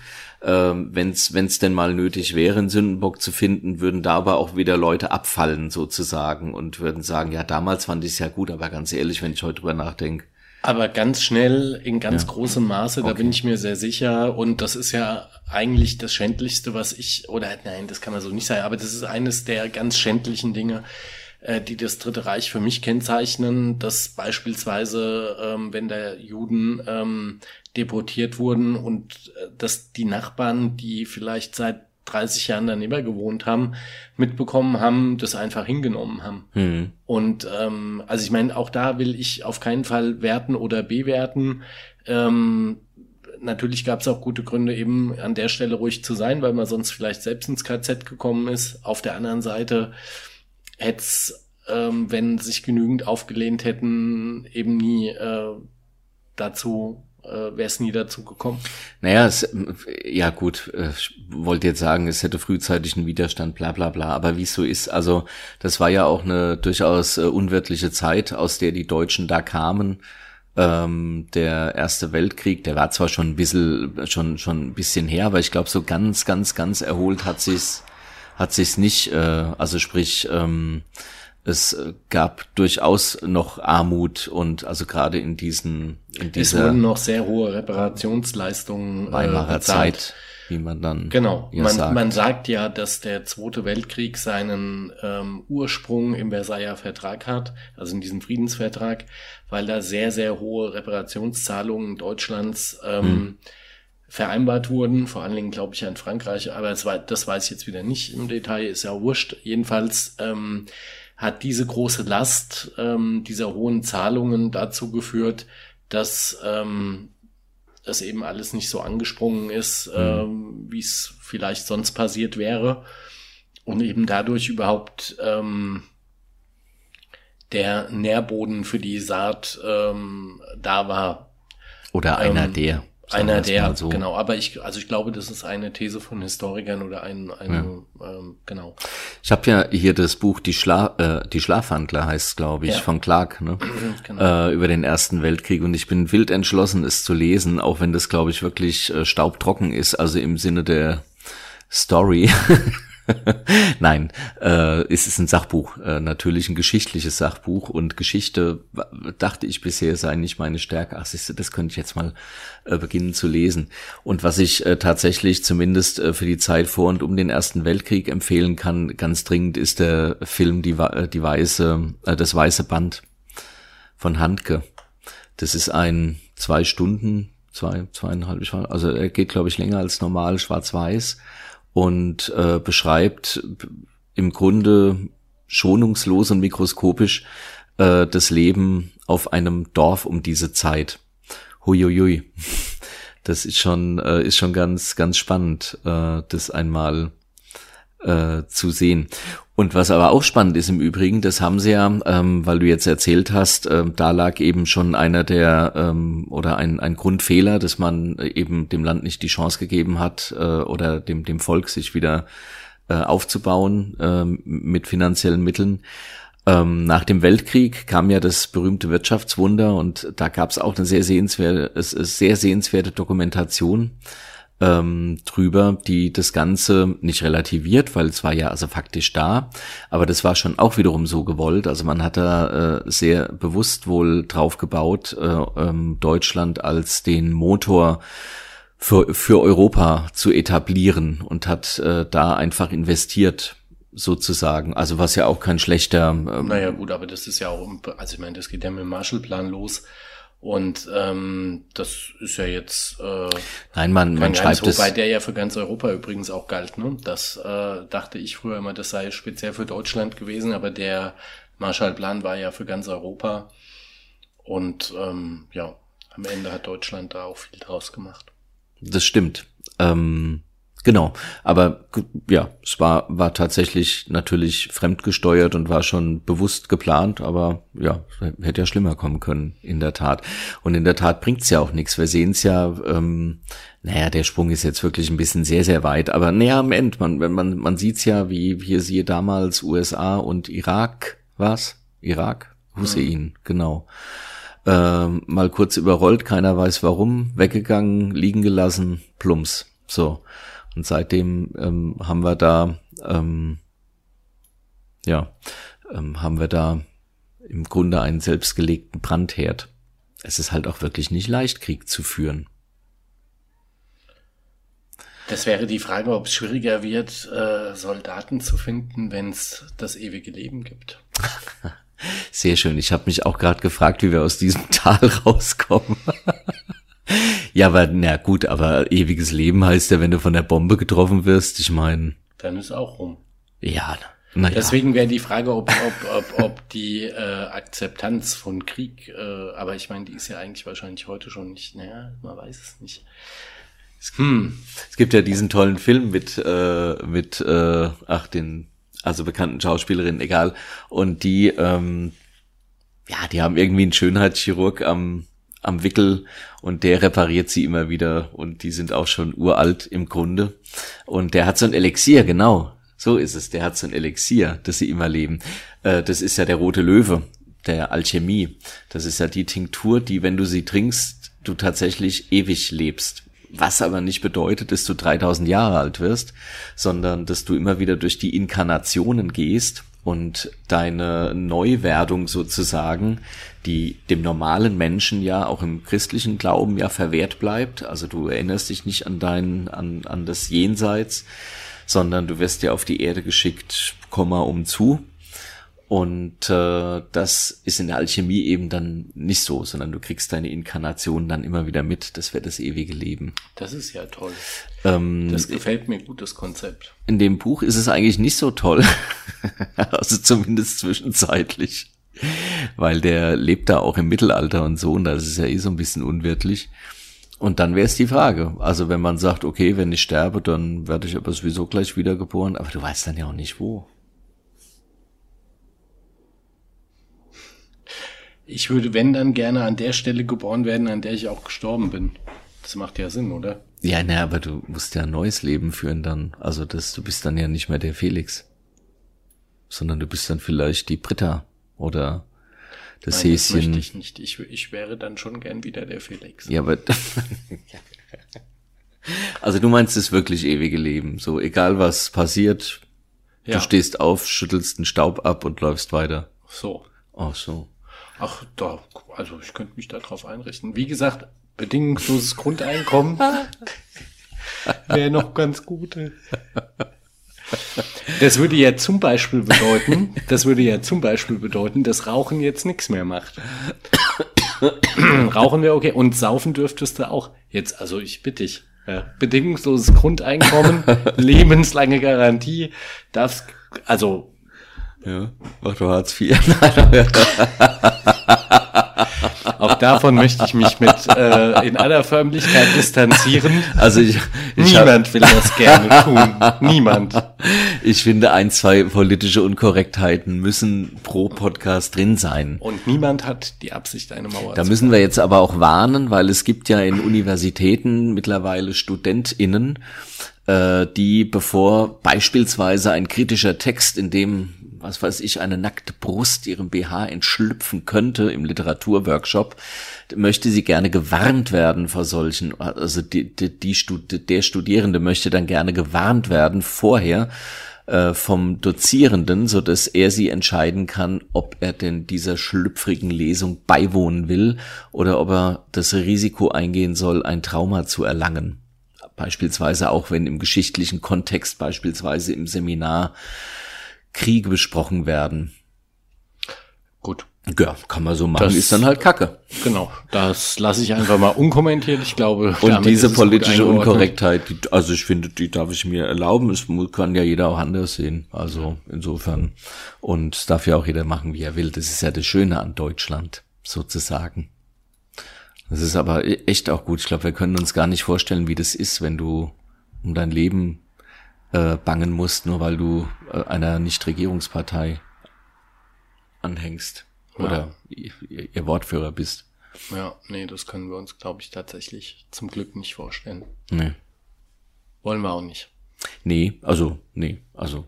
ähm, wenn es denn mal nötig wäre, einen Sündenbock zu finden, würden da aber auch wieder Leute abfallen sozusagen und würden sagen, ja, damals fand ich es ja gut, aber ganz ehrlich, wenn ich heute drüber nachdenke. Aber ganz schnell, in ganz ja. großem Maße, okay. da bin ich mir sehr sicher. Und das ist ja eigentlich das Schändlichste, was ich, oder nein, das kann man so nicht sagen, aber das ist eines der ganz schändlichen Dinge, äh, die das Dritte Reich für mich kennzeichnen, dass beispielsweise, ähm, wenn da Juden ähm, deportiert wurden und äh, dass die Nachbarn, die vielleicht seit 30 Jahren daneben gewohnt haben, mitbekommen haben, das einfach hingenommen haben. Mhm. Und ähm, also ich meine, auch da will ich auf keinen Fall werten oder bewerten. Ähm, natürlich gab es auch gute Gründe, eben an der Stelle ruhig zu sein, weil man sonst vielleicht selbst ins KZ gekommen ist. Auf der anderen Seite hätte es, ähm, wenn sich genügend aufgelehnt hätten, eben nie äh, dazu äh, wäre es nie dazu gekommen. Naja, es, ja gut, äh, ich wollte jetzt sagen, es hätte frühzeitig einen Widerstand, bla bla bla, aber wie es so ist, also das war ja auch eine durchaus äh, unwirtliche Zeit, aus der die Deutschen da kamen. Ähm, der Erste Weltkrieg, der war zwar schon ein bisschen, schon, schon ein bisschen her, aber ich glaube, so ganz, ganz, ganz erholt hat sich's, hat sich's nicht, äh, also sprich, ähm, es gab durchaus noch Armut und also gerade in diesen in dieser es wurden noch sehr hohe Reparationsleistungen äh, Weimarer äh, Zeit, wie man dann genau. man sagt. man sagt ja, dass der Zweite Weltkrieg seinen ähm, Ursprung im Versailler Vertrag hat, also in diesem Friedensvertrag, weil da sehr sehr hohe Reparationszahlungen Deutschlands ähm, hm vereinbart wurden, vor allen Dingen glaube ich an Frankreich, aber das, war, das weiß ich jetzt wieder nicht im Detail, ist ja wurscht. Jedenfalls ähm, hat diese große Last ähm, dieser hohen Zahlungen dazu geführt, dass ähm, das eben alles nicht so angesprungen ist, mhm. ähm, wie es vielleicht sonst passiert wäre. Und eben dadurch überhaupt ähm, der Nährboden für die Saat ähm, da war. Oder einer ähm, der. Einer der, so. genau. Aber ich, also ich glaube, das ist eine These von Historikern oder ein, eine, ja. ähm, genau. Ich habe ja hier das Buch Die, Schla äh, die Schlafhandler heißt, glaube ich, ja. von Clark, ne? genau. äh, über den Ersten Weltkrieg. Und ich bin wild entschlossen, es zu lesen, auch wenn das, glaube ich, wirklich äh, staubtrocken ist, also im Sinne der Story. Nein, äh, es ist ein Sachbuch, äh, natürlich ein geschichtliches Sachbuch und Geschichte dachte ich bisher sei nicht meine Stärke. Ach, siehste, das könnte ich jetzt mal äh, beginnen zu lesen. Und was ich äh, tatsächlich zumindest äh, für die Zeit vor und um den Ersten Weltkrieg empfehlen kann, ganz dringend, ist der Film Die, äh, die Weiße, äh, das Weiße Band von Handke. Das ist ein zwei Stunden, zwei, zweieinhalb, also er geht, glaube ich, länger als normal, schwarz-weiß und äh, beschreibt im Grunde schonungslos und mikroskopisch äh, das Leben auf einem Dorf um diese Zeit. Huiuiui. Das ist schon, äh, ist schon ganz, ganz spannend, äh, das einmal äh, zu sehen. Und was aber auch spannend ist im Übrigen, das haben sie ja, ähm, weil du jetzt erzählt hast, äh, da lag eben schon einer der ähm, oder ein, ein Grundfehler, dass man eben dem Land nicht die Chance gegeben hat äh, oder dem, dem Volk sich wieder äh, aufzubauen äh, mit finanziellen Mitteln. Ähm, nach dem Weltkrieg kam ja das berühmte Wirtschaftswunder und da gab es auch eine sehr sehenswerte, sehr sehenswerte Dokumentation ähm, drüber, die das Ganze nicht relativiert, weil es war ja also faktisch da, aber das war schon auch wiederum so gewollt. Also man hat da äh, sehr bewusst wohl drauf gebaut, äh, ähm, Deutschland als den Motor für, für Europa zu etablieren und hat äh, da einfach investiert sozusagen. Also was ja auch kein schlechter. Ähm naja gut, aber das ist ja auch, also ich meine, das geht ja mit dem Marshallplan los. Und ähm, das ist ja jetzt äh, Nein, man, man schreibt es. Wobei der ja für ganz Europa übrigens auch galt. Ne? Das äh, dachte ich früher immer, das sei speziell für Deutschland gewesen, aber der Marshallplan war ja für ganz Europa. Und ähm, ja, am Ende hat Deutschland da auch viel draus gemacht. Das stimmt. Ähm, Genau, aber ja, es war, war tatsächlich natürlich fremdgesteuert und war schon bewusst geplant, aber ja, hätte ja schlimmer kommen können, in der Tat. Und in der Tat bringt's ja auch nichts. Wir sehen es ja, ähm, naja, der Sprung ist jetzt wirklich ein bisschen sehr, sehr weit, aber näher am Ende, man, man, man sieht's ja, wie hier siehe damals USA und Irak, was? Irak? Hussein, mhm. genau. Ähm, mal kurz überrollt, keiner weiß warum, weggegangen, liegen gelassen, plumps. So. Und seitdem ähm, haben wir da, ähm, ja, ähm, haben wir da im Grunde einen selbstgelegten Brandherd. Es ist halt auch wirklich nicht leicht, Krieg zu führen. Das wäre die Frage, ob es schwieriger wird, äh, Soldaten zu finden, wenn es das ewige Leben gibt. Sehr schön. Ich habe mich auch gerade gefragt, wie wir aus diesem Tal rauskommen. Ja, aber na gut, aber ewiges Leben heißt ja, wenn du von der Bombe getroffen wirst, ich meine. Dann ist auch rum. Ja, na ja. Deswegen wäre die Frage, ob, ob, ob, ob die äh, Akzeptanz von Krieg, äh, aber ich meine, die ist ja eigentlich wahrscheinlich heute schon nicht, naja, man weiß es nicht. Hm. Es gibt ja diesen tollen Film mit, äh, mit äh, ach, den, also bekannten Schauspielerinnen, egal. Und die, ähm, ja, die haben irgendwie einen Schönheitschirurg am am Wickel und der repariert sie immer wieder und die sind auch schon uralt im Grunde. Und der hat so ein Elixier, genau. So ist es. Der hat so ein Elixier, das sie immer leben. Äh, das ist ja der rote Löwe, der Alchemie. Das ist ja die Tinktur, die, wenn du sie trinkst, du tatsächlich ewig lebst. Was aber nicht bedeutet, dass du 3000 Jahre alt wirst, sondern dass du immer wieder durch die Inkarnationen gehst und deine Neuwerdung sozusagen, die dem normalen Menschen ja auch im christlichen Glauben ja verwehrt bleibt. Also du erinnerst dich nicht an dein, an, an das Jenseits, sondern du wirst ja auf die Erde geschickt, Komma um zu. Und äh, das ist in der Alchemie eben dann nicht so, sondern du kriegst deine Inkarnation dann immer wieder mit. Das wäre das ewige Leben. Das ist ja toll. Ähm, das gefällt mir gut, das Konzept. In dem Buch ist es eigentlich nicht so toll. also zumindest zwischenzeitlich. Weil der lebt da auch im Mittelalter und so, und das ist ja eh so ein bisschen unwirtlich. Und dann wäre es die Frage. Also wenn man sagt, okay, wenn ich sterbe, dann werde ich aber sowieso gleich wiedergeboren, aber du weißt dann ja auch nicht wo. Ich würde, wenn dann gerne an der Stelle geboren werden, an der ich auch gestorben bin. Das macht ja Sinn, oder? Ja, na, aber du musst ja ein neues Leben führen dann. Also das, du bist dann ja nicht mehr der Felix. Sondern du bist dann vielleicht die Britta oder das Nein, Häschen. Das möchte ich nicht. Ich, ich wäre dann schon gern wieder der Felix. Ja, aber. also du meinst das wirklich ewige Leben. So, egal was passiert, ja. du stehst auf, schüttelst den Staub ab und läufst weiter. So. Ach so. Ach, da, also ich könnte mich darauf einrichten. Wie gesagt, bedingungsloses Grundeinkommen wäre noch ganz gut. Das würde ja zum Beispiel bedeuten, das würde ja zum Beispiel bedeuten, dass Rauchen jetzt nichts mehr macht. Rauchen wäre okay. Und saufen dürftest du auch. Jetzt, also ich bitte dich. Ja, bedingungsloses Grundeinkommen, lebenslange Garantie, darfst, also. Ja, mach doch Hartz IV. Auch davon möchte ich mich mit äh, in aller Förmlichkeit distanzieren. Also ich, ich Niemand hab, will das gerne tun. Niemand. Ich finde, ein, zwei politische Unkorrektheiten müssen pro Podcast drin sein. Und niemand hat die Absicht, eine Mauer Da müssen wir jetzt aber auch warnen, weil es gibt ja in Universitäten mittlerweile StudentInnen, äh, die bevor beispielsweise ein kritischer Text, in dem was weiß ich, eine nackte Brust ihrem BH entschlüpfen könnte im Literaturworkshop, möchte sie gerne gewarnt werden vor solchen, also die, die, die Stud der Studierende möchte dann gerne gewarnt werden vorher äh, vom Dozierenden, so dass er sie entscheiden kann, ob er denn dieser schlüpfrigen Lesung beiwohnen will oder ob er das Risiko eingehen soll, ein Trauma zu erlangen. Beispielsweise auch wenn im geschichtlichen Kontext, beispielsweise im Seminar, Kriege besprochen werden. Gut. Ja, kann man so machen, das, ist dann halt Kacke. Genau, das lasse ich einfach mal unkommentiert. Ich glaube, und diese politische Unkorrektheit, die, also ich finde, die darf ich mir erlauben. Es kann ja jeder auch anders sehen. Also insofern. Und es darf ja auch jeder machen, wie er will. Das ist ja das Schöne an Deutschland, sozusagen. Das ist aber e-, echt auch gut. Ich glaube, wir können uns gar nicht vorstellen, wie das ist, wenn du um dein Leben äh, bangen musst, nur weil du äh, einer Nichtregierungspartei anhängst ja. oder ihr, ihr Wortführer bist. Ja, nee, das können wir uns, glaube ich, tatsächlich zum Glück nicht vorstellen. Nee. Wollen wir auch nicht. Nee, also, nee, also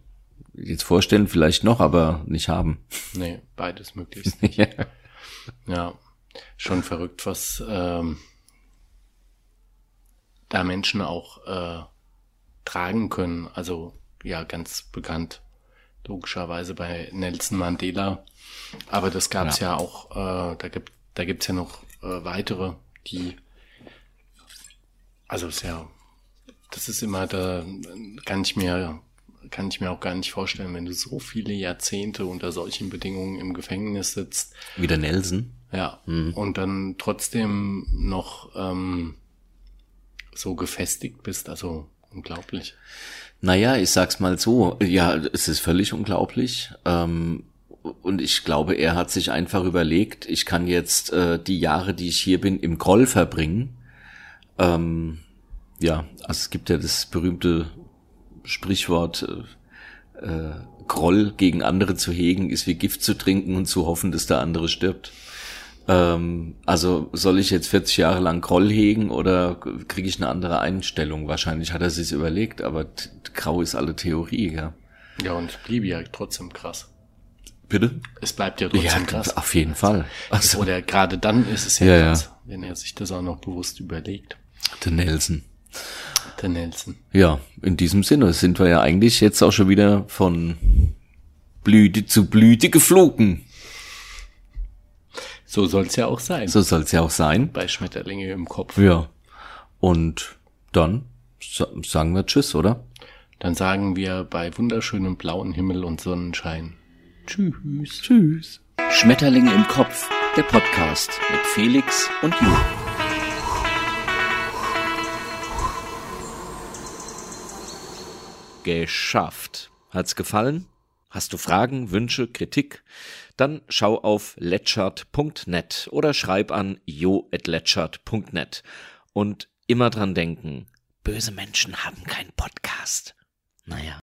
jetzt vorstellen vielleicht noch, aber nicht haben. Nee, beides möglichst nicht. ja. ja, schon verrückt, was ähm, da Menschen auch äh, tragen können. Also ja, ganz bekannt, logischerweise bei Nelson Mandela. Aber das gab es ja. ja. auch, äh, da gibt da gibt's ja noch äh, weitere, die also ist ja, das ist immer, da kann ich mir kann ich mir auch gar nicht vorstellen, wenn du so viele Jahrzehnte unter solchen Bedingungen im Gefängnis sitzt. Wie der Nelson. Ja. Mhm. Und dann trotzdem noch ähm, so gefestigt bist. Also Unglaublich. Naja, ich sag's mal so, ja, es ist völlig unglaublich. Ähm, und ich glaube, er hat sich einfach überlegt, ich kann jetzt äh, die Jahre, die ich hier bin, im Groll verbringen. Ähm, ja, also es gibt ja das berühmte Sprichwort, äh, äh, Groll gegen andere zu hegen, ist wie Gift zu trinken und zu hoffen, dass der andere stirbt. Ähm, also soll ich jetzt 40 Jahre lang Groll hegen oder kriege ich eine andere Einstellung? Wahrscheinlich hat er sich's überlegt, aber grau ist alle Theorie, ja. Ja, und es blieb ja trotzdem krass. Bitte? Es bleibt ja trotzdem ja, krass. Auf jeden Fall. Also, Oder gerade dann ist es ja, ja krass, ja. wenn er sich das auch noch bewusst überlegt. Der Nelson. Der Nelson. Ja, in diesem Sinne sind wir ja eigentlich jetzt auch schon wieder von Blüte zu Blüte geflogen. So soll's ja auch sein. So soll's ja auch sein. Bei Schmetterlinge im Kopf. Ja. Und dann sagen wir Tschüss, oder? Dann sagen wir bei wunderschönem blauen Himmel und Sonnenschein. Tschüss. Tschüss. Schmetterlinge im Kopf, der Podcast mit Felix und Ju. Geschafft. Hat's gefallen? Hast du Fragen, Wünsche, Kritik? Dann schau auf letchert.net oder schreib an jo@letchert.net und immer dran denken, böse Menschen haben keinen Podcast. Naja.